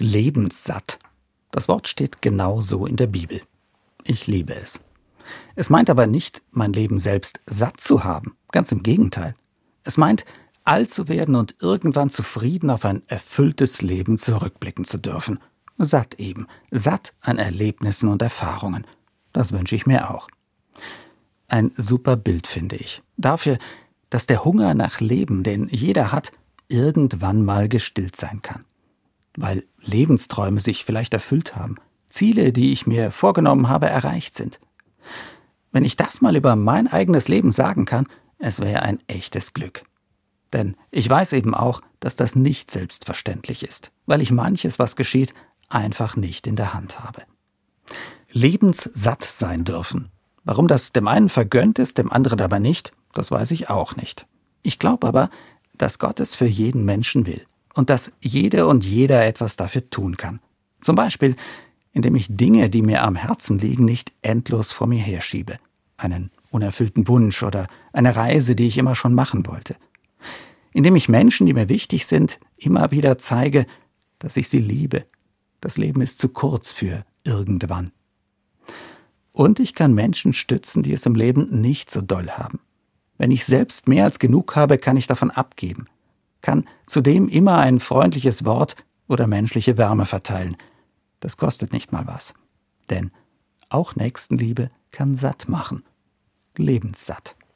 lebenssatt. Das Wort steht genau so in der Bibel. Ich liebe es. Es meint aber nicht, mein Leben selbst satt zu haben. Ganz im Gegenteil. Es meint, alt zu werden und irgendwann zufrieden auf ein erfülltes Leben zurückblicken zu dürfen. Satt eben. Satt an Erlebnissen und Erfahrungen. Das wünsche ich mir auch. Ein super Bild, finde ich. Dafür, dass der Hunger nach Leben, den jeder hat, irgendwann mal gestillt sein kann. Weil Lebensträume sich vielleicht erfüllt haben, Ziele, die ich mir vorgenommen habe, erreicht sind. Wenn ich das mal über mein eigenes Leben sagen kann, es wäre ein echtes Glück. Denn ich weiß eben auch, dass das nicht selbstverständlich ist, weil ich manches, was geschieht, einfach nicht in der Hand habe. Lebenssatt sein dürfen. Warum das dem einen vergönnt ist, dem anderen aber nicht, das weiß ich auch nicht. Ich glaube aber, dass Gott es für jeden Menschen will und dass jede und jeder etwas dafür tun kann. Zum Beispiel, indem ich Dinge, die mir am Herzen liegen, nicht endlos vor mir herschiebe. Einen unerfüllten Wunsch oder eine Reise, die ich immer schon machen wollte. Indem ich Menschen, die mir wichtig sind, immer wieder zeige, dass ich sie liebe. Das Leben ist zu kurz für irgendwann. Und ich kann Menschen stützen, die es im Leben nicht so doll haben. Wenn ich selbst mehr als genug habe, kann ich davon abgeben, kann zudem immer ein freundliches Wort oder menschliche Wärme verteilen. Das kostet nicht mal was. Denn auch Nächstenliebe kann satt machen. Lebenssatt.